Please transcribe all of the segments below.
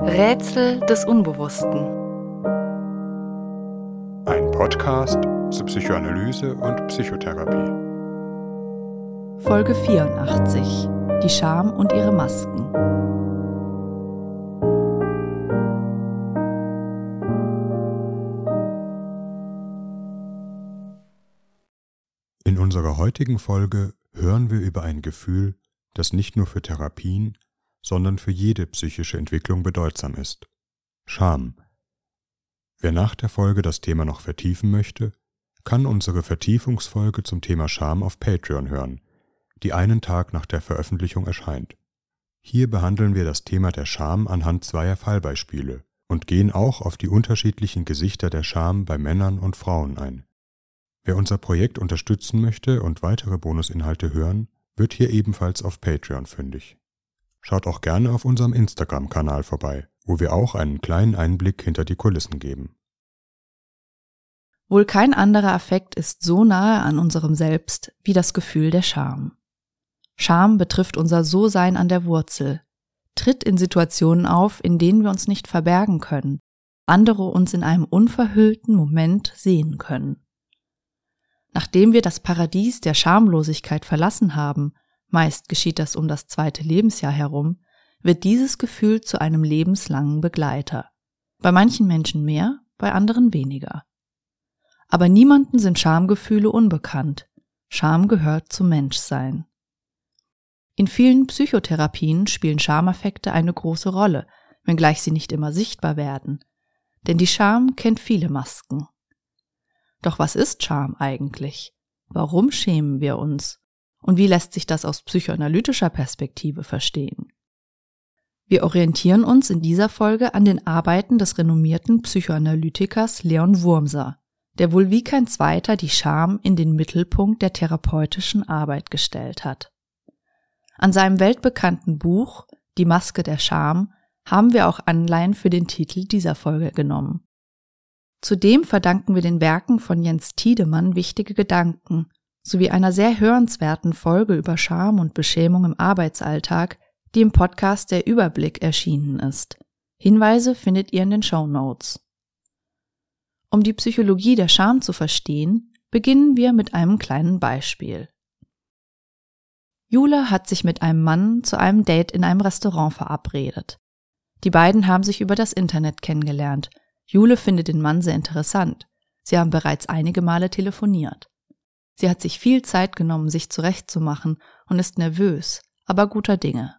Rätsel des Unbewussten. Ein Podcast zur Psychoanalyse und Psychotherapie. Folge 84. Die Scham und ihre Masken. In unserer heutigen Folge hören wir über ein Gefühl, das nicht nur für Therapien, sondern für jede psychische Entwicklung bedeutsam ist. Scham. Wer nach der Folge das Thema noch vertiefen möchte, kann unsere Vertiefungsfolge zum Thema Scham auf Patreon hören, die einen Tag nach der Veröffentlichung erscheint. Hier behandeln wir das Thema der Scham anhand zweier Fallbeispiele und gehen auch auf die unterschiedlichen Gesichter der Scham bei Männern und Frauen ein. Wer unser Projekt unterstützen möchte und weitere Bonusinhalte hören, wird hier ebenfalls auf Patreon fündig. Schaut auch gerne auf unserem Instagram-Kanal vorbei, wo wir auch einen kleinen Einblick hinter die Kulissen geben. Wohl kein anderer Affekt ist so nahe an unserem Selbst wie das Gefühl der Scham. Scham betrifft unser So-Sein an der Wurzel, tritt in Situationen auf, in denen wir uns nicht verbergen können, andere uns in einem unverhüllten Moment sehen können. Nachdem wir das Paradies der Schamlosigkeit verlassen haben, meist geschieht das um das zweite Lebensjahr herum, wird dieses Gefühl zu einem lebenslangen Begleiter. Bei manchen Menschen mehr, bei anderen weniger. Aber niemanden sind Schamgefühle unbekannt. Scham gehört zum Menschsein. In vielen Psychotherapien spielen Schameffekte eine große Rolle, wenngleich sie nicht immer sichtbar werden. Denn die Scham kennt viele Masken. Doch was ist Scham eigentlich? Warum schämen wir uns? Und wie lässt sich das aus psychoanalytischer Perspektive verstehen? Wir orientieren uns in dieser Folge an den Arbeiten des renommierten Psychoanalytikers Leon Wurmser, der wohl wie kein zweiter die Scham in den Mittelpunkt der therapeutischen Arbeit gestellt hat. An seinem weltbekannten Buch Die Maske der Scham haben wir auch Anleihen für den Titel dieser Folge genommen. Zudem verdanken wir den Werken von Jens Tiedemann wichtige Gedanken sowie einer sehr hörenswerten Folge über Scham und Beschämung im Arbeitsalltag, die im Podcast Der Überblick erschienen ist. Hinweise findet ihr in den Show Notes. Um die Psychologie der Scham zu verstehen, beginnen wir mit einem kleinen Beispiel. Jule hat sich mit einem Mann zu einem Date in einem Restaurant verabredet. Die beiden haben sich über das Internet kennengelernt. Jule findet den Mann sehr interessant. Sie haben bereits einige Male telefoniert. Sie hat sich viel Zeit genommen, sich zurechtzumachen und ist nervös, aber guter Dinge.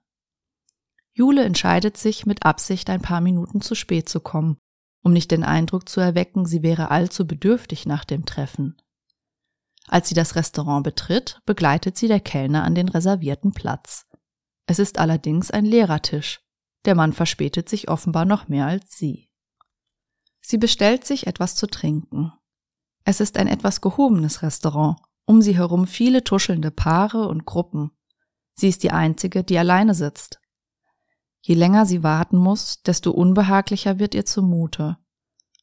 Jule entscheidet sich mit Absicht ein paar Minuten zu spät zu kommen, um nicht den Eindruck zu erwecken, sie wäre allzu bedürftig nach dem Treffen. Als sie das Restaurant betritt, begleitet sie der Kellner an den reservierten Platz. Es ist allerdings ein leerer Tisch. Der Mann verspätet sich offenbar noch mehr als sie. Sie bestellt sich etwas zu trinken. Es ist ein etwas gehobenes Restaurant um sie herum viele tuschelnde Paare und Gruppen. Sie ist die einzige, die alleine sitzt. Je länger sie warten muss, desto unbehaglicher wird ihr zumute.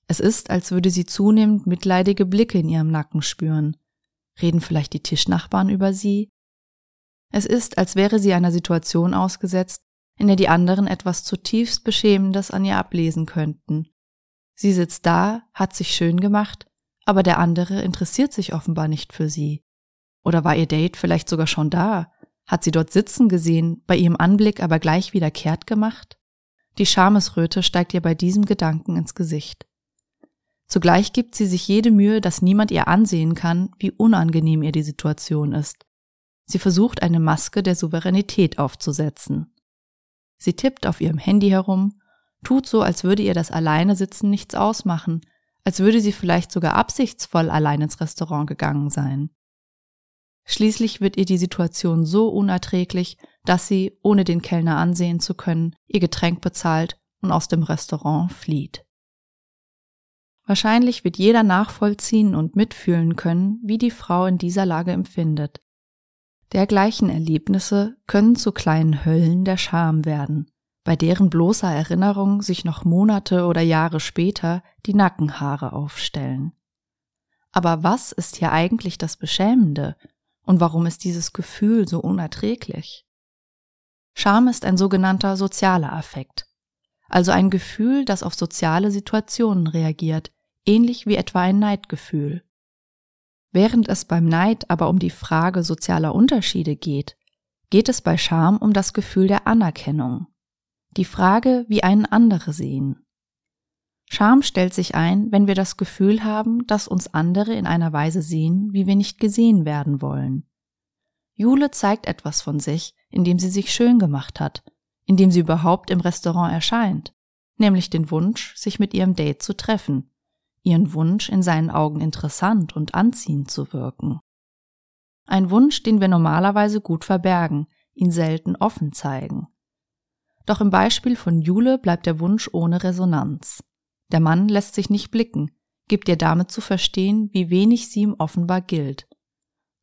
Es ist, als würde sie zunehmend mitleidige Blicke in ihrem Nacken spüren. Reden vielleicht die Tischnachbarn über sie? Es ist, als wäre sie einer Situation ausgesetzt, in der die anderen etwas zutiefst Beschämendes an ihr ablesen könnten. Sie sitzt da, hat sich schön gemacht, aber der andere interessiert sich offenbar nicht für sie. Oder war ihr Date vielleicht sogar schon da? Hat sie dort sitzen gesehen, bei ihrem Anblick aber gleich wieder kehrt gemacht? Die Schamesröte steigt ihr bei diesem Gedanken ins Gesicht. Zugleich gibt sie sich jede Mühe, dass niemand ihr ansehen kann, wie unangenehm ihr die Situation ist. Sie versucht eine Maske der Souveränität aufzusetzen. Sie tippt auf ihrem Handy herum, tut so, als würde ihr das Alleine sitzen nichts ausmachen, als würde sie vielleicht sogar absichtsvoll allein ins Restaurant gegangen sein. Schließlich wird ihr die Situation so unerträglich, dass sie, ohne den Kellner ansehen zu können, ihr Getränk bezahlt und aus dem Restaurant flieht. Wahrscheinlich wird jeder nachvollziehen und mitfühlen können, wie die Frau in dieser Lage empfindet. Dergleichen Erlebnisse können zu kleinen Höllen der Scham werden, bei deren bloßer Erinnerung sich noch Monate oder Jahre später die Nackenhaare aufstellen. Aber was ist hier eigentlich das Beschämende und warum ist dieses Gefühl so unerträglich? Scham ist ein sogenannter sozialer Affekt. also ein Gefühl, das auf soziale Situationen reagiert, ähnlich wie etwa ein Neidgefühl. Während es beim Neid aber um die Frage sozialer Unterschiede geht, geht es bei Scham um das Gefühl der Anerkennung, die Frage, wie einen andere sehen. Scham stellt sich ein, wenn wir das Gefühl haben, dass uns andere in einer Weise sehen, wie wir nicht gesehen werden wollen. Jule zeigt etwas von sich, indem sie sich schön gemacht hat, indem sie überhaupt im Restaurant erscheint, nämlich den Wunsch, sich mit ihrem Date zu treffen, ihren Wunsch, in seinen Augen interessant und anziehend zu wirken. Ein Wunsch, den wir normalerweise gut verbergen, ihn selten offen zeigen. Doch im Beispiel von Jule bleibt der Wunsch ohne Resonanz. Der Mann lässt sich nicht blicken, gibt ihr damit zu verstehen, wie wenig sie ihm offenbar gilt.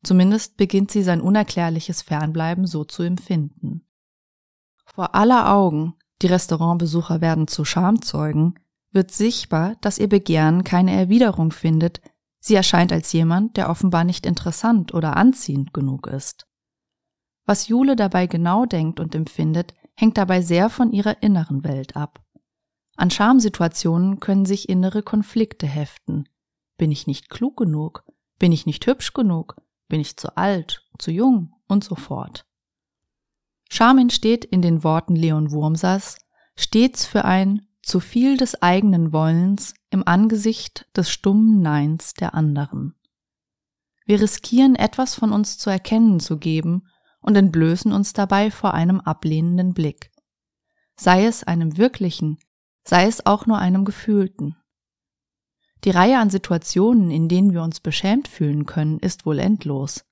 Zumindest beginnt sie sein unerklärliches Fernbleiben so zu empfinden. Vor aller Augen, die Restaurantbesucher werden zu Schamzeugen, wird sichtbar, dass ihr Begehren keine Erwiderung findet, sie erscheint als jemand, der offenbar nicht interessant oder anziehend genug ist. Was Jule dabei genau denkt und empfindet, hängt dabei sehr von ihrer inneren Welt ab. An Schamsituationen können sich innere Konflikte heften. Bin ich nicht klug genug? Bin ich nicht hübsch genug? Bin ich zu alt, zu jung und so fort. Scham entsteht in den Worten Leon Wurmsers stets für ein zu viel des eigenen Wollens im Angesicht des stummen Neins der anderen. Wir riskieren etwas von uns zu erkennen zu geben und entblößen uns dabei vor einem ablehnenden Blick. Sei es einem wirklichen, sei es auch nur einem gefühlten. Die Reihe an Situationen, in denen wir uns beschämt fühlen können, ist wohl endlos.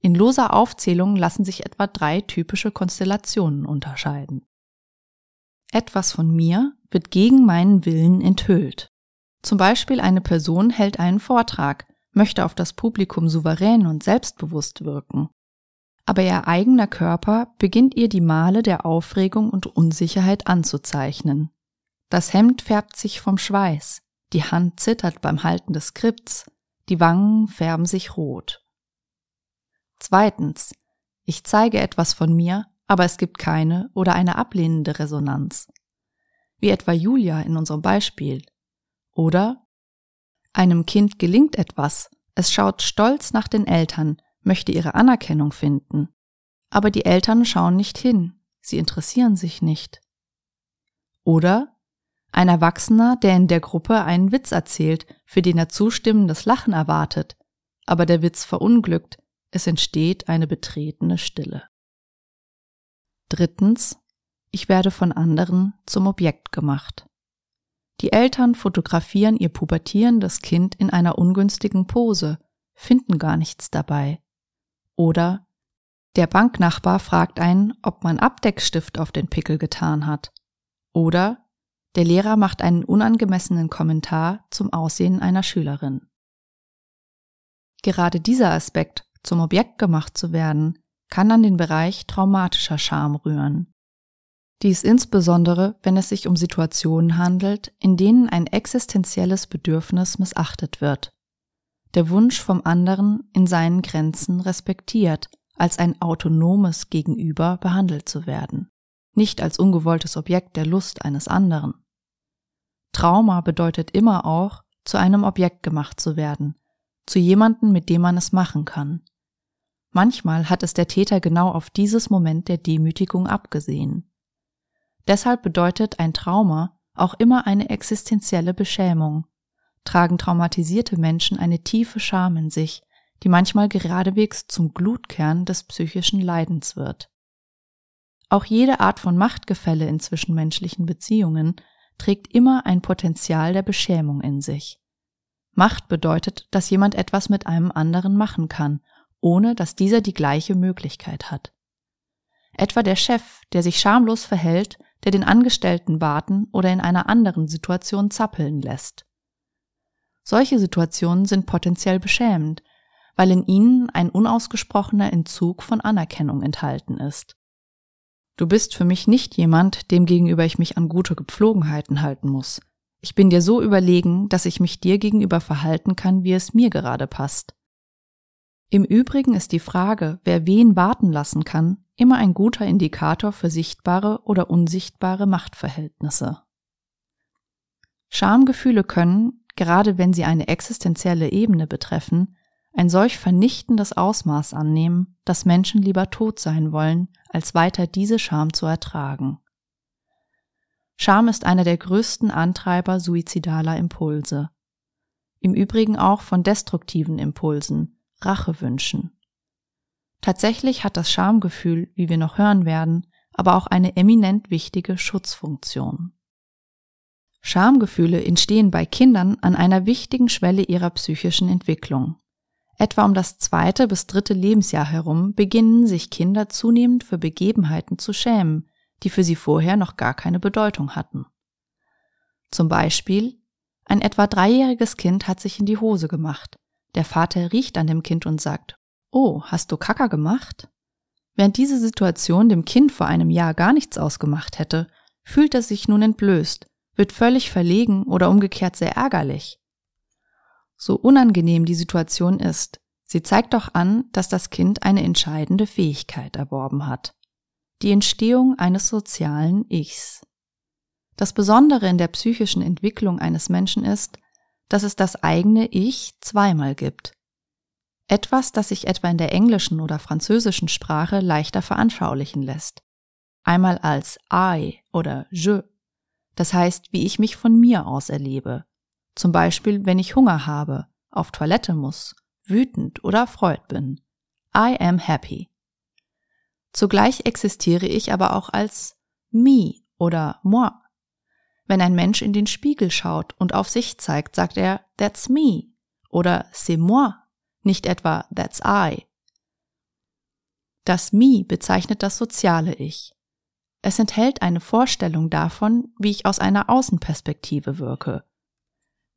In loser Aufzählung lassen sich etwa drei typische Konstellationen unterscheiden. Etwas von mir wird gegen meinen Willen enthüllt. Zum Beispiel eine Person hält einen Vortrag, möchte auf das Publikum souverän und selbstbewusst wirken. Aber ihr eigener Körper beginnt ihr die Male der Aufregung und Unsicherheit anzuzeichnen. Das Hemd färbt sich vom Schweiß, die Hand zittert beim Halten des Skripts, die Wangen färben sich rot. Zweitens, ich zeige etwas von mir, aber es gibt keine oder eine ablehnende Resonanz. Wie etwa Julia in unserem Beispiel. Oder einem Kind gelingt etwas, es schaut stolz nach den Eltern, möchte ihre Anerkennung finden. Aber die Eltern schauen nicht hin, sie interessieren sich nicht. Oder ein Erwachsener, der in der Gruppe einen Witz erzählt, für den er zustimmendes Lachen erwartet, aber der Witz verunglückt, es entsteht eine betretene Stille. Drittens, ich werde von anderen zum Objekt gemacht. Die Eltern fotografieren ihr pubertierendes Kind in einer ungünstigen Pose, finden gar nichts dabei. Oder der Banknachbar fragt einen, ob man Abdeckstift auf den Pickel getan hat. Oder der Lehrer macht einen unangemessenen Kommentar zum Aussehen einer Schülerin. Gerade dieser Aspekt zum Objekt gemacht zu werden, kann an den Bereich traumatischer Scham rühren. Dies insbesondere, wenn es sich um Situationen handelt, in denen ein existenzielles Bedürfnis missachtet wird. Der Wunsch vom anderen in seinen Grenzen respektiert, als ein autonomes Gegenüber behandelt zu werden, nicht als ungewolltes Objekt der Lust eines anderen. Trauma bedeutet immer auch, zu einem Objekt gemacht zu werden, zu jemanden, mit dem man es machen kann. Manchmal hat es der Täter genau auf dieses Moment der Demütigung abgesehen. Deshalb bedeutet ein Trauma auch immer eine existenzielle Beschämung. Tragen traumatisierte Menschen eine tiefe Scham in sich, die manchmal geradewegs zum Glutkern des psychischen Leidens wird. Auch jede Art von Machtgefälle in zwischenmenschlichen Beziehungen trägt immer ein Potenzial der Beschämung in sich. Macht bedeutet, dass jemand etwas mit einem anderen machen kann ohne dass dieser die gleiche Möglichkeit hat. Etwa der Chef, der sich schamlos verhält, der den Angestellten warten oder in einer anderen Situation zappeln lässt. Solche Situationen sind potenziell beschämend, weil in ihnen ein unausgesprochener Entzug von Anerkennung enthalten ist. Du bist für mich nicht jemand, dem gegenüber ich mich an gute Gepflogenheiten halten muss. Ich bin dir so überlegen, dass ich mich dir gegenüber verhalten kann, wie es mir gerade passt. Im Übrigen ist die Frage, wer wen warten lassen kann, immer ein guter Indikator für sichtbare oder unsichtbare Machtverhältnisse Schamgefühle können, gerade wenn sie eine existenzielle Ebene betreffen, ein solch vernichtendes Ausmaß annehmen, dass Menschen lieber tot sein wollen, als weiter diese Scham zu ertragen. Scham ist einer der größten Antreiber suizidaler Impulse. Im Übrigen auch von destruktiven Impulsen, Rachewünschen. Tatsächlich hat das Schamgefühl, wie wir noch hören werden, aber auch eine eminent wichtige Schutzfunktion. Schamgefühle entstehen bei Kindern an einer wichtigen Schwelle ihrer psychischen Entwicklung. Etwa um das zweite bis dritte Lebensjahr herum beginnen sich Kinder zunehmend für Begebenheiten zu schämen, die für sie vorher noch gar keine Bedeutung hatten. Zum Beispiel, ein etwa dreijähriges Kind hat sich in die Hose gemacht. Der Vater riecht an dem Kind und sagt, Oh, hast du Kacker gemacht? Während diese Situation dem Kind vor einem Jahr gar nichts ausgemacht hätte, fühlt es sich nun entblößt wird völlig verlegen oder umgekehrt sehr ärgerlich. So unangenehm die Situation ist, sie zeigt doch an, dass das Kind eine entscheidende Fähigkeit erworben hat. Die Entstehung eines sozialen Ichs. Das Besondere in der psychischen Entwicklung eines Menschen ist, dass es das eigene Ich zweimal gibt. Etwas, das sich etwa in der englischen oder französischen Sprache leichter veranschaulichen lässt. Einmal als I oder je das heißt, wie ich mich von mir aus erlebe. Zum Beispiel, wenn ich Hunger habe, auf Toilette muss, wütend oder erfreut bin. I am happy. Zugleich existiere ich aber auch als me oder moi. Wenn ein Mensch in den Spiegel schaut und auf sich zeigt, sagt er that's me oder c'est moi, nicht etwa that's I. Das me bezeichnet das soziale Ich. Es enthält eine Vorstellung davon, wie ich aus einer Außenperspektive wirke.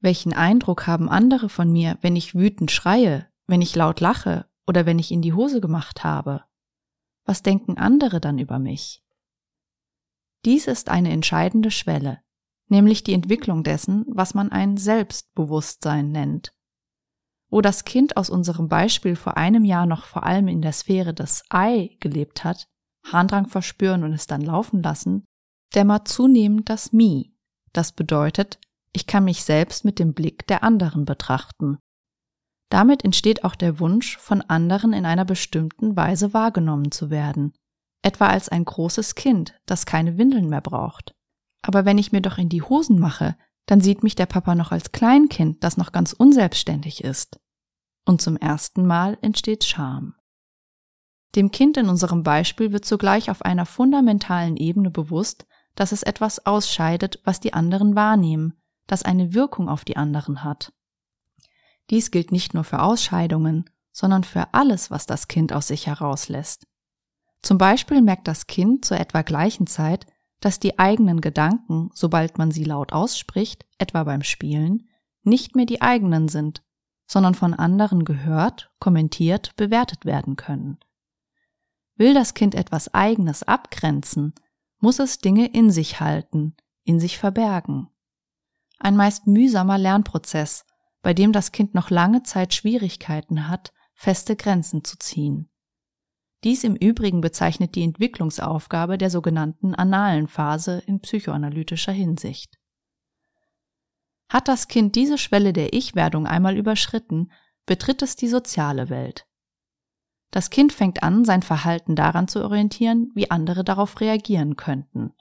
Welchen Eindruck haben andere von mir, wenn ich wütend schreie, wenn ich laut lache oder wenn ich in die Hose gemacht habe? Was denken andere dann über mich? Dies ist eine entscheidende Schwelle, nämlich die Entwicklung dessen, was man ein Selbstbewusstsein nennt. Wo das Kind aus unserem Beispiel vor einem Jahr noch vor allem in der Sphäre des I gelebt hat, Harndrang verspüren und es dann laufen lassen, dämmert zunehmend das Me. Das bedeutet, ich kann mich selbst mit dem Blick der anderen betrachten. Damit entsteht auch der Wunsch, von anderen in einer bestimmten Weise wahrgenommen zu werden, etwa als ein großes Kind, das keine Windeln mehr braucht. Aber wenn ich mir doch in die Hosen mache, dann sieht mich der Papa noch als Kleinkind, das noch ganz unselbstständig ist. Und zum ersten Mal entsteht Scham. Dem Kind in unserem Beispiel wird zugleich auf einer fundamentalen Ebene bewusst, dass es etwas ausscheidet, was die anderen wahrnehmen, das eine Wirkung auf die anderen hat. Dies gilt nicht nur für Ausscheidungen, sondern für alles, was das Kind aus sich herauslässt. Zum Beispiel merkt das Kind zur etwa gleichen Zeit, dass die eigenen Gedanken, sobald man sie laut ausspricht, etwa beim Spielen, nicht mehr die eigenen sind, sondern von anderen gehört, kommentiert, bewertet werden können. Will das Kind etwas Eigenes abgrenzen, muss es Dinge in sich halten, in sich verbergen. Ein meist mühsamer Lernprozess, bei dem das Kind noch lange Zeit Schwierigkeiten hat, feste Grenzen zu ziehen. Dies im Übrigen bezeichnet die Entwicklungsaufgabe der sogenannten analen Phase in psychoanalytischer Hinsicht. Hat das Kind diese Schwelle der Ich-Werdung einmal überschritten, betritt es die soziale Welt. Das Kind fängt an, sein Verhalten daran zu orientieren, wie andere darauf reagieren könnten.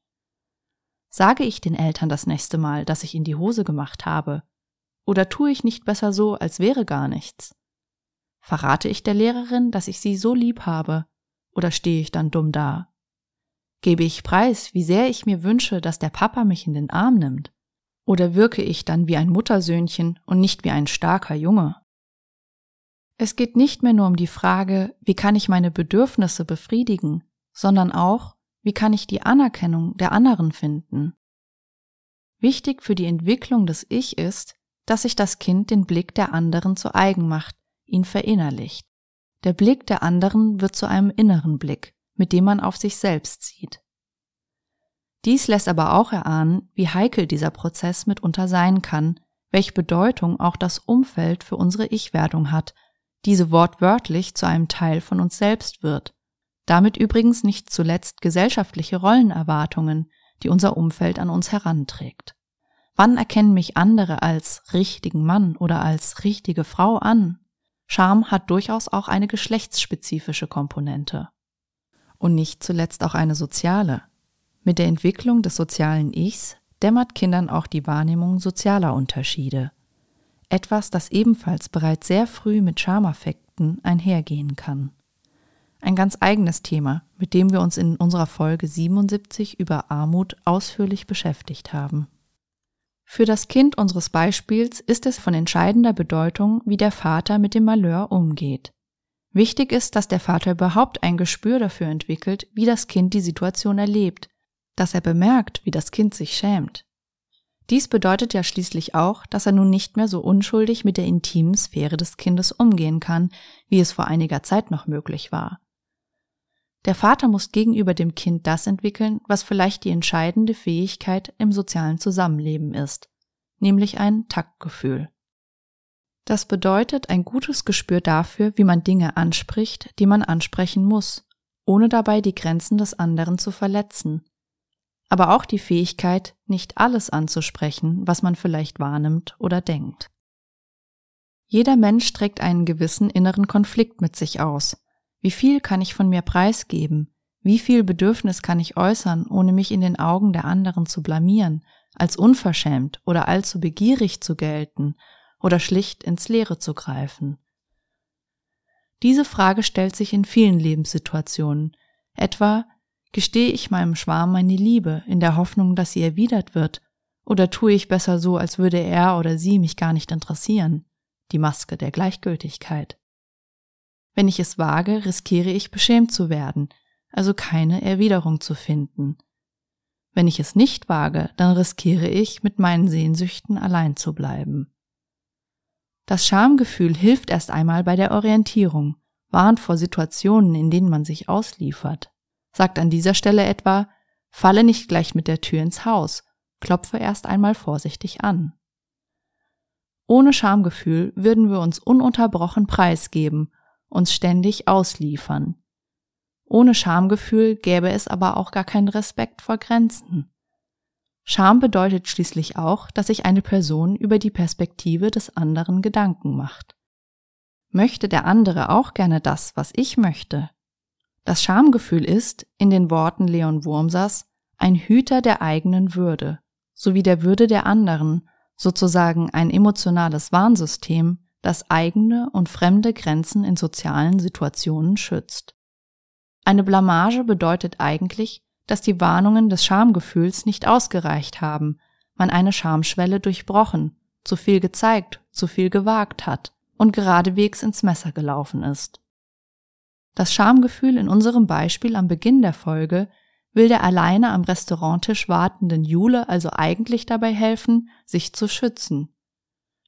Sage ich den Eltern das nächste Mal, dass ich in die Hose gemacht habe? Oder tue ich nicht besser so, als wäre gar nichts? Verrate ich der Lehrerin, dass ich sie so lieb habe? Oder stehe ich dann dumm da? Gebe ich preis, wie sehr ich mir wünsche, dass der Papa mich in den Arm nimmt? Oder wirke ich dann wie ein Muttersöhnchen und nicht wie ein starker Junge? Es geht nicht mehr nur um die Frage, wie kann ich meine Bedürfnisse befriedigen, sondern auch, wie kann ich die Anerkennung der anderen finden. Wichtig für die Entwicklung des Ich ist, dass sich das Kind den Blick der anderen zu eigen macht, ihn verinnerlicht. Der Blick der anderen wird zu einem inneren Blick, mit dem man auf sich selbst sieht. Dies lässt aber auch erahnen, wie heikel dieser Prozess mitunter sein kann, welche Bedeutung auch das Umfeld für unsere Ich-Werdung hat diese wortwörtlich zu einem Teil von uns selbst wird. Damit übrigens nicht zuletzt gesellschaftliche Rollenerwartungen, die unser Umfeld an uns heranträgt. Wann erkennen mich andere als richtigen Mann oder als richtige Frau an? Scham hat durchaus auch eine geschlechtsspezifische Komponente. Und nicht zuletzt auch eine soziale. Mit der Entwicklung des sozialen Ichs dämmert Kindern auch die Wahrnehmung sozialer Unterschiede. Etwas, das ebenfalls bereits sehr früh mit Schamaffekten einhergehen kann. Ein ganz eigenes Thema, mit dem wir uns in unserer Folge 77 über Armut ausführlich beschäftigt haben. Für das Kind unseres Beispiels ist es von entscheidender Bedeutung, wie der Vater mit dem Malheur umgeht. Wichtig ist, dass der Vater überhaupt ein Gespür dafür entwickelt, wie das Kind die Situation erlebt, dass er bemerkt, wie das Kind sich schämt. Dies bedeutet ja schließlich auch, dass er nun nicht mehr so unschuldig mit der intimen Sphäre des Kindes umgehen kann, wie es vor einiger Zeit noch möglich war. Der Vater muss gegenüber dem Kind das entwickeln, was vielleicht die entscheidende Fähigkeit im sozialen Zusammenleben ist, nämlich ein Taktgefühl. Das bedeutet ein gutes Gespür dafür, wie man Dinge anspricht, die man ansprechen muss, ohne dabei die Grenzen des anderen zu verletzen. Aber auch die Fähigkeit, nicht alles anzusprechen, was man vielleicht wahrnimmt oder denkt. Jeder Mensch trägt einen gewissen inneren Konflikt mit sich aus, wie viel kann ich von mir preisgeben? Wie viel Bedürfnis kann ich äußern, ohne mich in den Augen der anderen zu blamieren, als unverschämt oder allzu begierig zu gelten oder schlicht ins Leere zu greifen? Diese Frage stellt sich in vielen Lebenssituationen, etwa gestehe ich meinem Schwarm meine Liebe in der Hoffnung, dass sie erwidert wird, oder tue ich besser so, als würde er oder sie mich gar nicht interessieren, die Maske der Gleichgültigkeit. Wenn ich es wage, riskiere ich beschämt zu werden, also keine Erwiderung zu finden. Wenn ich es nicht wage, dann riskiere ich, mit meinen Sehnsüchten allein zu bleiben. Das Schamgefühl hilft erst einmal bei der Orientierung, warnt vor Situationen, in denen man sich ausliefert, sagt an dieser Stelle etwa, falle nicht gleich mit der Tür ins Haus, klopfe erst einmal vorsichtig an. Ohne Schamgefühl würden wir uns ununterbrochen preisgeben uns ständig ausliefern. Ohne Schamgefühl gäbe es aber auch gar keinen Respekt vor Grenzen. Scham bedeutet schließlich auch, dass sich eine Person über die Perspektive des anderen Gedanken macht. Möchte der andere auch gerne das, was ich möchte? Das Schamgefühl ist, in den Worten Leon Wurmsers, ein Hüter der eigenen Würde, sowie der Würde der anderen, sozusagen ein emotionales Warnsystem, das eigene und fremde Grenzen in sozialen Situationen schützt. Eine Blamage bedeutet eigentlich, dass die Warnungen des Schamgefühls nicht ausgereicht haben, man eine Schamschwelle durchbrochen, zu viel gezeigt, zu viel gewagt hat und geradewegs ins Messer gelaufen ist. Das Schamgefühl in unserem Beispiel am Beginn der Folge will der alleine am Restauranttisch wartenden Jule also eigentlich dabei helfen, sich zu schützen,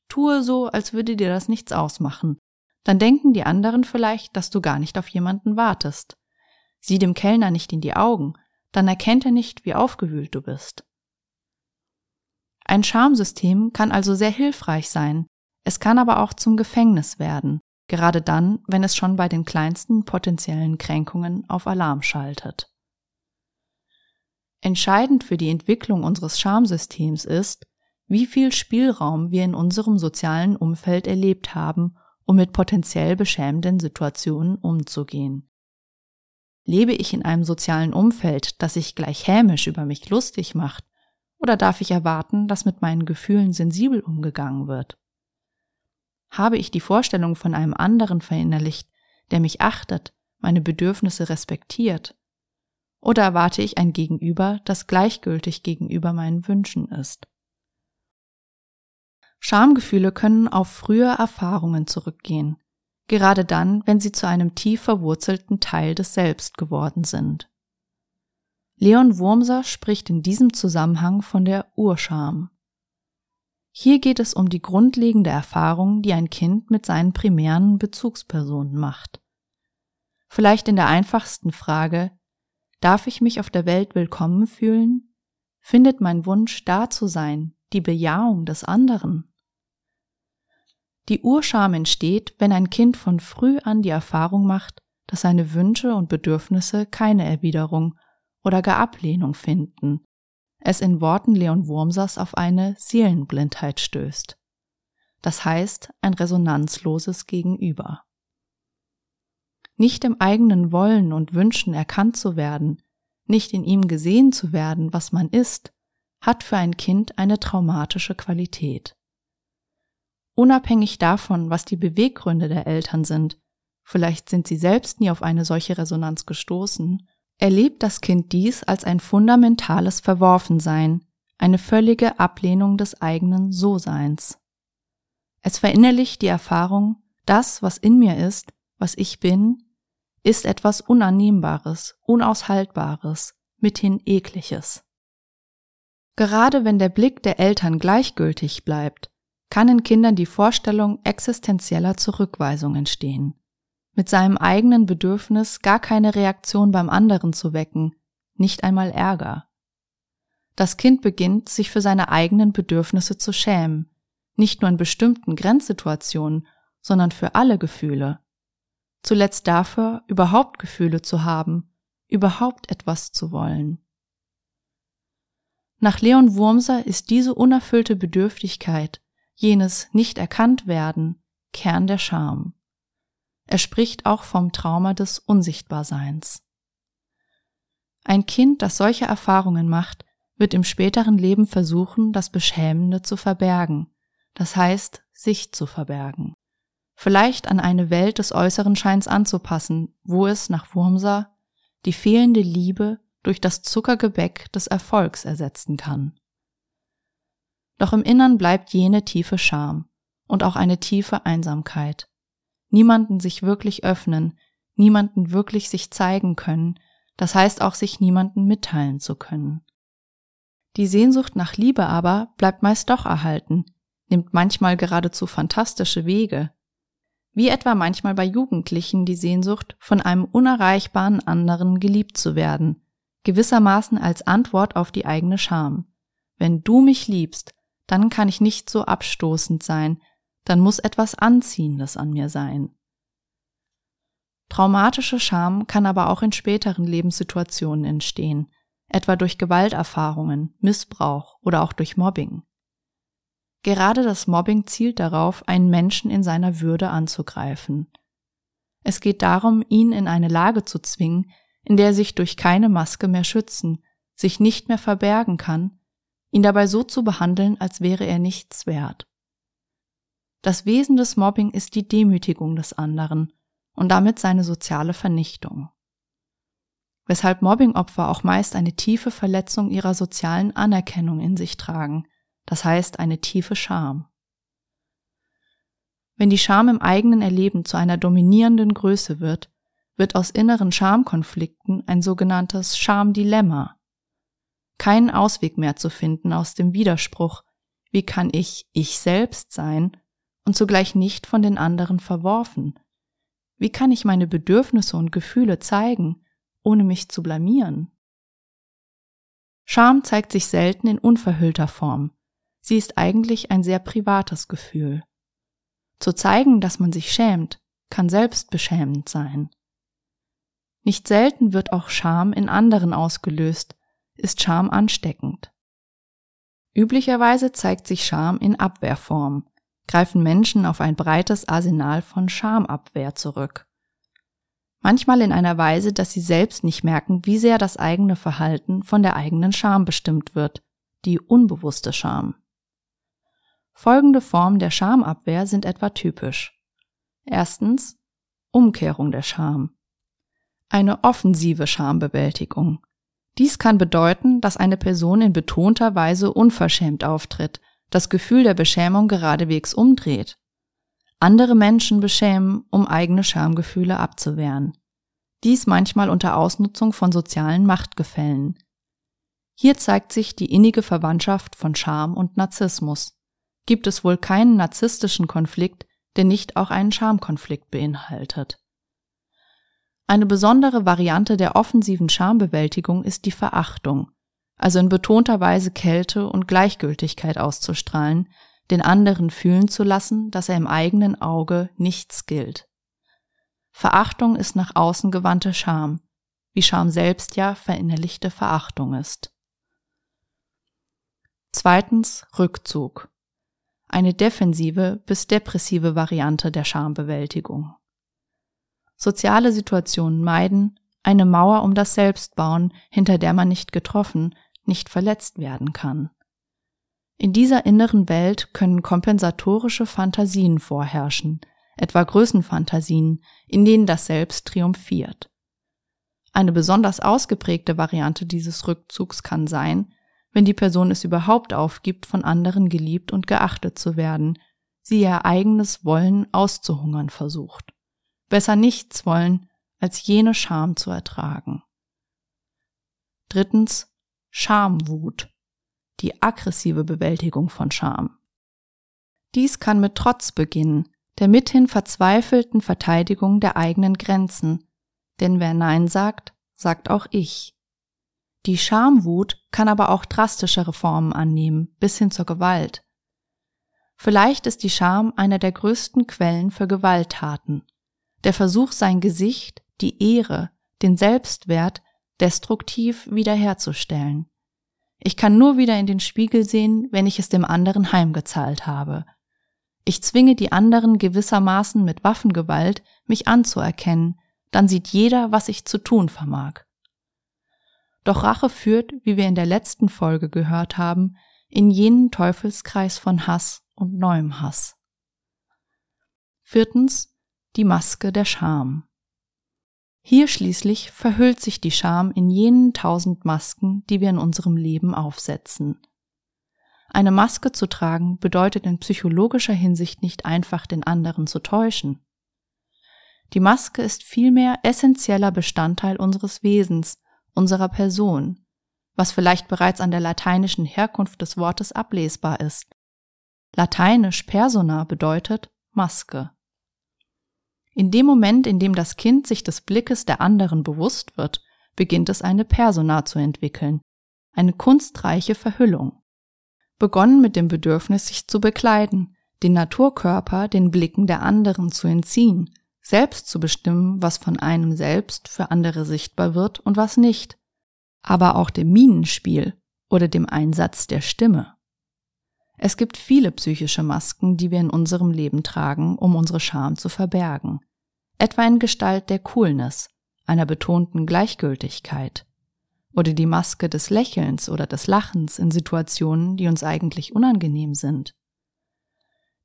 Tue so, als würde dir das nichts ausmachen. Dann denken die anderen vielleicht, dass du gar nicht auf jemanden wartest. Sieh dem Kellner nicht in die Augen, dann erkennt er nicht, wie aufgewühlt du bist. Ein Schamsystem kann also sehr hilfreich sein, es kann aber auch zum Gefängnis werden, gerade dann, wenn es schon bei den kleinsten potenziellen Kränkungen auf Alarm schaltet. Entscheidend für die Entwicklung unseres Schamsystems ist, wie viel Spielraum wir in unserem sozialen Umfeld erlebt haben, um mit potenziell beschämenden Situationen umzugehen. Lebe ich in einem sozialen Umfeld, das sich gleich hämisch über mich lustig macht, oder darf ich erwarten, dass mit meinen Gefühlen sensibel umgegangen wird? Habe ich die Vorstellung von einem anderen verinnerlicht, der mich achtet, meine Bedürfnisse respektiert? Oder erwarte ich ein Gegenüber, das gleichgültig gegenüber meinen Wünschen ist? Schamgefühle können auf frühe Erfahrungen zurückgehen, gerade dann, wenn sie zu einem tief verwurzelten Teil des Selbst geworden sind. Leon Wurmser spricht in diesem Zusammenhang von der Urscham. Hier geht es um die grundlegende Erfahrung, die ein Kind mit seinen primären Bezugspersonen macht. Vielleicht in der einfachsten Frage, darf ich mich auf der Welt willkommen fühlen? Findet mein Wunsch da zu sein, die Bejahung des anderen. Die Urscham entsteht, wenn ein Kind von früh an die Erfahrung macht, dass seine Wünsche und Bedürfnisse keine Erwiderung oder gar Ablehnung finden, es in Worten Leon Wurmsers auf eine Seelenblindheit stößt. Das heißt ein resonanzloses Gegenüber. Nicht im eigenen Wollen und Wünschen erkannt zu werden, nicht in ihm gesehen zu werden, was man ist, hat für ein Kind eine traumatische Qualität. Unabhängig davon, was die Beweggründe der Eltern sind, vielleicht sind sie selbst nie auf eine solche Resonanz gestoßen, erlebt das Kind dies als ein fundamentales Verworfensein, eine völlige Ablehnung des eigenen So-Seins. Es verinnerlicht die Erfahrung, das, was in mir ist, was ich bin, ist etwas Unannehmbares, Unaushaltbares, mithin Ekliges. Gerade wenn der Blick der Eltern gleichgültig bleibt, kann in Kindern die Vorstellung existenzieller Zurückweisung entstehen. Mit seinem eigenen Bedürfnis gar keine Reaktion beim anderen zu wecken, nicht einmal Ärger. Das Kind beginnt, sich für seine eigenen Bedürfnisse zu schämen, nicht nur in bestimmten Grenzsituationen, sondern für alle Gefühle. Zuletzt dafür, überhaupt Gefühle zu haben, überhaupt etwas zu wollen. Nach Leon Wurmser ist diese unerfüllte Bedürftigkeit, jenes nicht erkannt werden, Kern der Scham. Er spricht auch vom Trauma des Unsichtbarseins. Ein Kind, das solche Erfahrungen macht, wird im späteren Leben versuchen, das Beschämende zu verbergen, das heißt, sich zu verbergen. Vielleicht an eine Welt des äußeren Scheins anzupassen, wo es nach Wurmser die fehlende Liebe durch das Zuckergebäck des Erfolgs ersetzen kann. Doch im Innern bleibt jene tiefe Scham und auch eine tiefe Einsamkeit. Niemanden sich wirklich öffnen, niemanden wirklich sich zeigen können, das heißt auch sich niemanden mitteilen zu können. Die Sehnsucht nach Liebe aber bleibt meist doch erhalten, nimmt manchmal geradezu fantastische Wege, wie etwa manchmal bei Jugendlichen die Sehnsucht, von einem unerreichbaren anderen geliebt zu werden, gewissermaßen als Antwort auf die eigene Scham. Wenn du mich liebst, dann kann ich nicht so abstoßend sein, dann muss etwas Anziehendes an mir sein. Traumatische Scham kann aber auch in späteren Lebenssituationen entstehen, etwa durch Gewalterfahrungen, Missbrauch oder auch durch Mobbing. Gerade das Mobbing zielt darauf, einen Menschen in seiner Würde anzugreifen. Es geht darum, ihn in eine Lage zu zwingen, in der er sich durch keine Maske mehr schützen, sich nicht mehr verbergen kann, ihn dabei so zu behandeln, als wäre er nichts wert. Das Wesen des Mobbing ist die Demütigung des anderen und damit seine soziale Vernichtung. Weshalb Mobbingopfer auch meist eine tiefe Verletzung ihrer sozialen Anerkennung in sich tragen, das heißt eine tiefe Scham. Wenn die Scham im eigenen Erleben zu einer dominierenden Größe wird, wird aus inneren Schamkonflikten ein sogenanntes Schamdilemma. Keinen Ausweg mehr zu finden aus dem Widerspruch, wie kann ich ich selbst sein und zugleich nicht von den anderen verworfen? Wie kann ich meine Bedürfnisse und Gefühle zeigen, ohne mich zu blamieren? Scham zeigt sich selten in unverhüllter Form. Sie ist eigentlich ein sehr privates Gefühl. Zu zeigen, dass man sich schämt, kann selbstbeschämend sein. Nicht selten wird auch Scham in anderen ausgelöst, ist Scham ansteckend. Üblicherweise zeigt sich Scham in Abwehrform, greifen Menschen auf ein breites Arsenal von Schamabwehr zurück. Manchmal in einer Weise, dass sie selbst nicht merken, wie sehr das eigene Verhalten von der eigenen Scham bestimmt wird, die unbewusste Scham. Folgende Formen der Schamabwehr sind etwa typisch. Erstens Umkehrung der Scham eine offensive Schambewältigung. Dies kann bedeuten, dass eine Person in betonter Weise unverschämt auftritt, das Gefühl der Beschämung geradewegs umdreht. Andere Menschen beschämen, um eigene Schamgefühle abzuwehren. Dies manchmal unter Ausnutzung von sozialen Machtgefällen. Hier zeigt sich die innige Verwandtschaft von Scham und Narzissmus. Gibt es wohl keinen narzisstischen Konflikt, der nicht auch einen Schamkonflikt beinhaltet. Eine besondere Variante der offensiven Schambewältigung ist die Verachtung, also in betonter Weise Kälte und Gleichgültigkeit auszustrahlen, den anderen fühlen zu lassen, dass er im eigenen Auge nichts gilt. Verachtung ist nach außen gewandte Scham, wie Scham selbst ja verinnerlichte Verachtung ist. Zweitens Rückzug. Eine defensive bis depressive Variante der Schambewältigung. Soziale Situationen meiden, eine Mauer um das Selbst bauen, hinter der man nicht getroffen, nicht verletzt werden kann. In dieser inneren Welt können kompensatorische Fantasien vorherrschen, etwa Größenfantasien, in denen das Selbst triumphiert. Eine besonders ausgeprägte Variante dieses Rückzugs kann sein, wenn die Person es überhaupt aufgibt, von anderen geliebt und geachtet zu werden, sie ihr eigenes Wollen auszuhungern versucht. Besser nichts wollen, als jene Scham zu ertragen. Drittens Schamwut die aggressive Bewältigung von Scham. Dies kann mit Trotz beginnen, der mithin verzweifelten Verteidigung der eigenen Grenzen, denn wer Nein sagt, sagt auch ich. Die Schamwut kann aber auch drastischere Formen annehmen, bis hin zur Gewalt. Vielleicht ist die Scham einer der größten Quellen für Gewalttaten. Der Versuch, sein Gesicht, die Ehre, den Selbstwert destruktiv wiederherzustellen. Ich kann nur wieder in den Spiegel sehen, wenn ich es dem anderen heimgezahlt habe. Ich zwinge die anderen gewissermaßen mit Waffengewalt, mich anzuerkennen, dann sieht jeder, was ich zu tun vermag. Doch Rache führt, wie wir in der letzten Folge gehört haben, in jenen Teufelskreis von Hass und neuem Hass. Viertens die Maske der Scham. Hier schließlich verhüllt sich die Scham in jenen tausend Masken, die wir in unserem Leben aufsetzen. Eine Maske zu tragen bedeutet in psychologischer Hinsicht nicht einfach den anderen zu täuschen. Die Maske ist vielmehr essentieller Bestandteil unseres Wesens, unserer Person, was vielleicht bereits an der lateinischen Herkunft des Wortes ablesbar ist. Lateinisch persona bedeutet Maske. In dem Moment, in dem das Kind sich des Blickes der anderen bewusst wird, beginnt es eine Persona zu entwickeln, eine kunstreiche Verhüllung. Begonnen mit dem Bedürfnis, sich zu bekleiden, den Naturkörper den Blicken der anderen zu entziehen, selbst zu bestimmen, was von einem selbst für andere sichtbar wird und was nicht, aber auch dem Minenspiel oder dem Einsatz der Stimme. Es gibt viele psychische Masken, die wir in unserem Leben tragen, um unsere Scham zu verbergen etwa in Gestalt der Coolness, einer betonten Gleichgültigkeit, oder die Maske des Lächelns oder des Lachens in Situationen, die uns eigentlich unangenehm sind.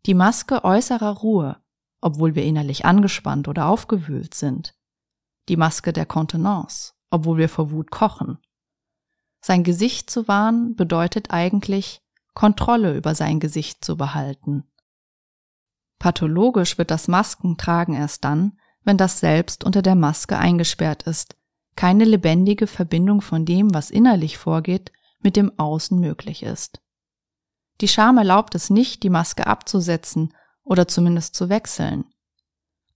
Die Maske äußerer Ruhe, obwohl wir innerlich angespannt oder aufgewühlt sind. Die Maske der Kontenance, obwohl wir vor Wut kochen. Sein Gesicht zu wahren bedeutet eigentlich, Kontrolle über sein Gesicht zu behalten. Pathologisch wird das Maskentragen erst dann, wenn das Selbst unter der Maske eingesperrt ist, keine lebendige Verbindung von dem, was innerlich vorgeht, mit dem Außen möglich ist. Die Scham erlaubt es nicht, die Maske abzusetzen oder zumindest zu wechseln.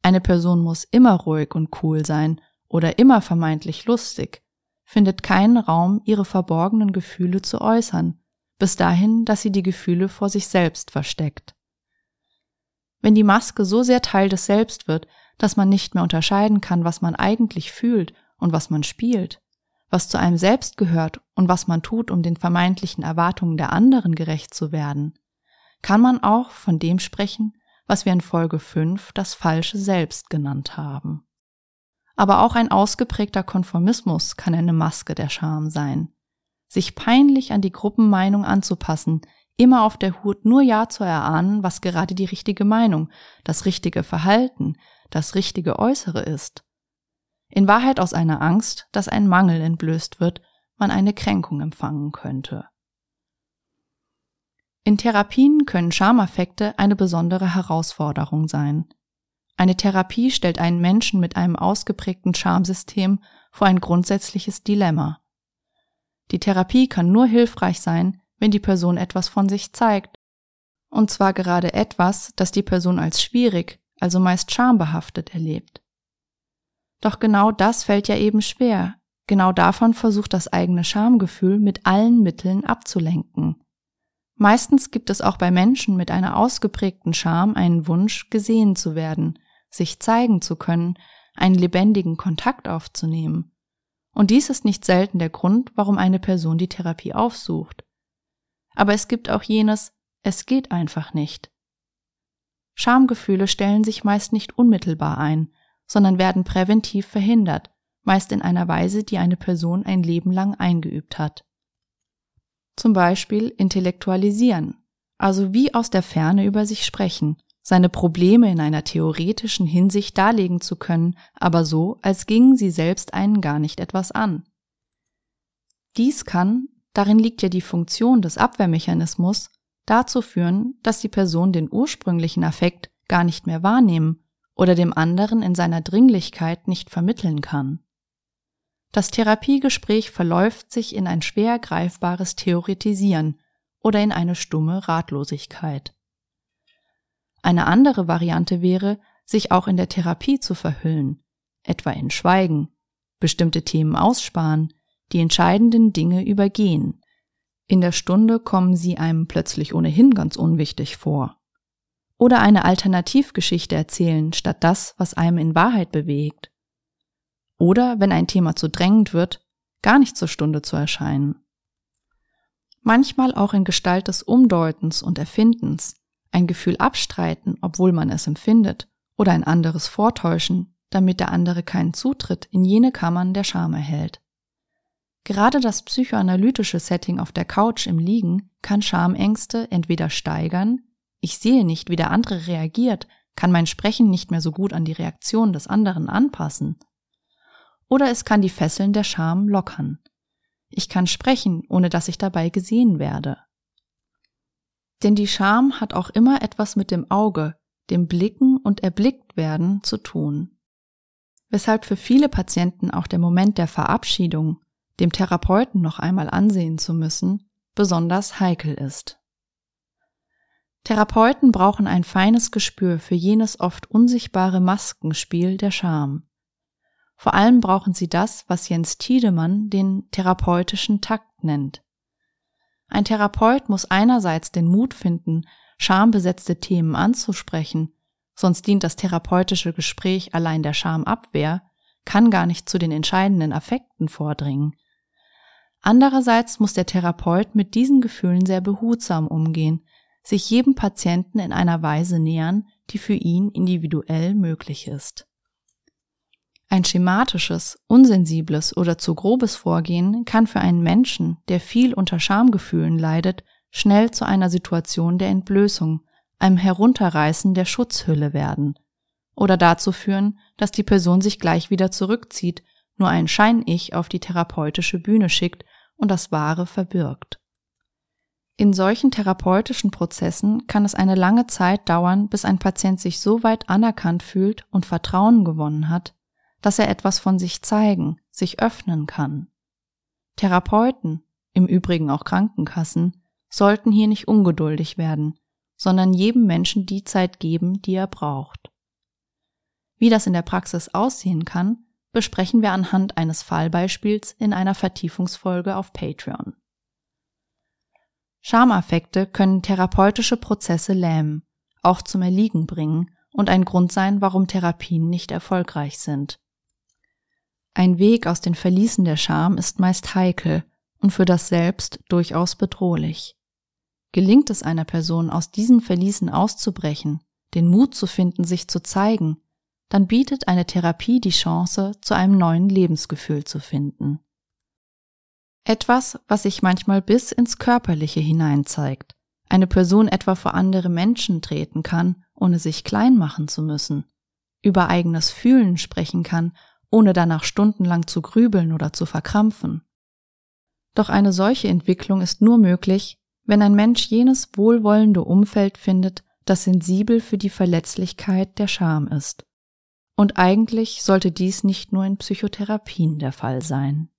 Eine Person muss immer ruhig und cool sein oder immer vermeintlich lustig, findet keinen Raum, ihre verborgenen Gefühle zu äußern, bis dahin, dass sie die Gefühle vor sich selbst versteckt. Wenn die Maske so sehr Teil des Selbst wird, dass man nicht mehr unterscheiden kann, was man eigentlich fühlt und was man spielt, was zu einem selbst gehört und was man tut, um den vermeintlichen Erwartungen der anderen gerecht zu werden, kann man auch von dem sprechen, was wir in Folge 5 das falsche Selbst genannt haben. Aber auch ein ausgeprägter Konformismus kann eine Maske der Scham sein. Sich peinlich an die Gruppenmeinung anzupassen, immer auf der Hut nur Ja zu erahnen, was gerade die richtige Meinung, das richtige Verhalten, das richtige Äußere ist. In Wahrheit aus einer Angst, dass ein Mangel entblößt wird, man eine Kränkung empfangen könnte. In Therapien können Schameffekte eine besondere Herausforderung sein. Eine Therapie stellt einen Menschen mit einem ausgeprägten Schamsystem vor ein grundsätzliches Dilemma. Die Therapie kann nur hilfreich sein, wenn die Person etwas von sich zeigt, und zwar gerade etwas, das die Person als schwierig, also meist schambehaftet erlebt. Doch genau das fällt ja eben schwer. Genau davon versucht das eigene Schamgefühl mit allen Mitteln abzulenken. Meistens gibt es auch bei Menschen mit einer ausgeprägten Scham einen Wunsch, gesehen zu werden, sich zeigen zu können, einen lebendigen Kontakt aufzunehmen. Und dies ist nicht selten der Grund, warum eine Person die Therapie aufsucht. aber es gibt auch jenes Es geht einfach nicht. Schamgefühle stellen sich meist nicht unmittelbar ein, sondern werden präventiv verhindert, meist in einer Weise, die eine Person ein Leben lang eingeübt hat. Zum Beispiel intellektualisieren, also wie aus der Ferne über sich sprechen, seine Probleme in einer theoretischen Hinsicht darlegen zu können, aber so, als gingen sie selbst einen gar nicht etwas an. Dies kann, darin liegt ja die Funktion des Abwehrmechanismus, dazu führen, dass die Person den ursprünglichen Affekt gar nicht mehr wahrnehmen oder dem anderen in seiner Dringlichkeit nicht vermitteln kann. Das Therapiegespräch verläuft sich in ein schwer greifbares Theoretisieren oder in eine stumme Ratlosigkeit. Eine andere Variante wäre, sich auch in der Therapie zu verhüllen, etwa in Schweigen, bestimmte Themen aussparen, die entscheidenden Dinge übergehen. In der Stunde kommen sie einem plötzlich ohnehin ganz unwichtig vor. Oder eine Alternativgeschichte erzählen, statt das, was einem in Wahrheit bewegt. Oder, wenn ein Thema zu drängend wird, gar nicht zur Stunde zu erscheinen. Manchmal auch in Gestalt des Umdeutens und Erfindens, ein Gefühl abstreiten, obwohl man es empfindet, oder ein anderes vortäuschen, damit der andere keinen Zutritt in jene Kammern der Scham erhält. Gerade das psychoanalytische Setting auf der Couch im Liegen kann Schamängste entweder steigern, ich sehe nicht, wie der andere reagiert, kann mein Sprechen nicht mehr so gut an die Reaktion des anderen anpassen, oder es kann die Fesseln der Scham lockern. Ich kann sprechen, ohne dass ich dabei gesehen werde. Denn die Scham hat auch immer etwas mit dem Auge, dem Blicken und erblickt werden zu tun. Weshalb für viele Patienten auch der Moment der Verabschiedung, dem Therapeuten noch einmal ansehen zu müssen, besonders heikel ist. Therapeuten brauchen ein feines Gespür für jenes oft unsichtbare Maskenspiel der Scham. Vor allem brauchen sie das, was Jens Tiedemann den therapeutischen Takt nennt. Ein Therapeut muss einerseits den Mut finden, schambesetzte Themen anzusprechen, sonst dient das therapeutische Gespräch allein der Schamabwehr, kann gar nicht zu den entscheidenden Affekten vordringen. Andererseits muss der Therapeut mit diesen Gefühlen sehr behutsam umgehen, sich jedem Patienten in einer Weise nähern, die für ihn individuell möglich ist. Ein schematisches, unsensibles oder zu grobes Vorgehen kann für einen Menschen, der viel unter Schamgefühlen leidet, schnell zu einer Situation der Entblößung, einem Herunterreißen der Schutzhülle werden oder dazu führen, dass die Person sich gleich wieder zurückzieht, nur ein Schein-Ich auf die therapeutische Bühne schickt und das Wahre verbirgt. In solchen therapeutischen Prozessen kann es eine lange Zeit dauern, bis ein Patient sich so weit anerkannt fühlt und Vertrauen gewonnen hat, dass er etwas von sich zeigen, sich öffnen kann. Therapeuten, im Übrigen auch Krankenkassen, sollten hier nicht ungeduldig werden, sondern jedem Menschen die Zeit geben, die er braucht. Wie das in der Praxis aussehen kann, besprechen wir anhand eines Fallbeispiels in einer Vertiefungsfolge auf Patreon. Schamaffekte können therapeutische Prozesse lähmen, auch zum Erliegen bringen und ein Grund sein, warum Therapien nicht erfolgreich sind. Ein Weg aus den Verließen der Scham ist meist heikel und für das Selbst durchaus bedrohlich. Gelingt es einer Person, aus diesen Verließen auszubrechen, den Mut zu finden, sich zu zeigen, dann bietet eine Therapie die Chance, zu einem neuen Lebensgefühl zu finden. Etwas, was sich manchmal bis ins Körperliche hinein zeigt. Eine Person etwa vor andere Menschen treten kann, ohne sich klein machen zu müssen, über eigenes Fühlen sprechen kann, ohne danach stundenlang zu grübeln oder zu verkrampfen. Doch eine solche Entwicklung ist nur möglich, wenn ein Mensch jenes wohlwollende Umfeld findet, das sensibel für die Verletzlichkeit der Scham ist. Und eigentlich sollte dies nicht nur in Psychotherapien der Fall sein.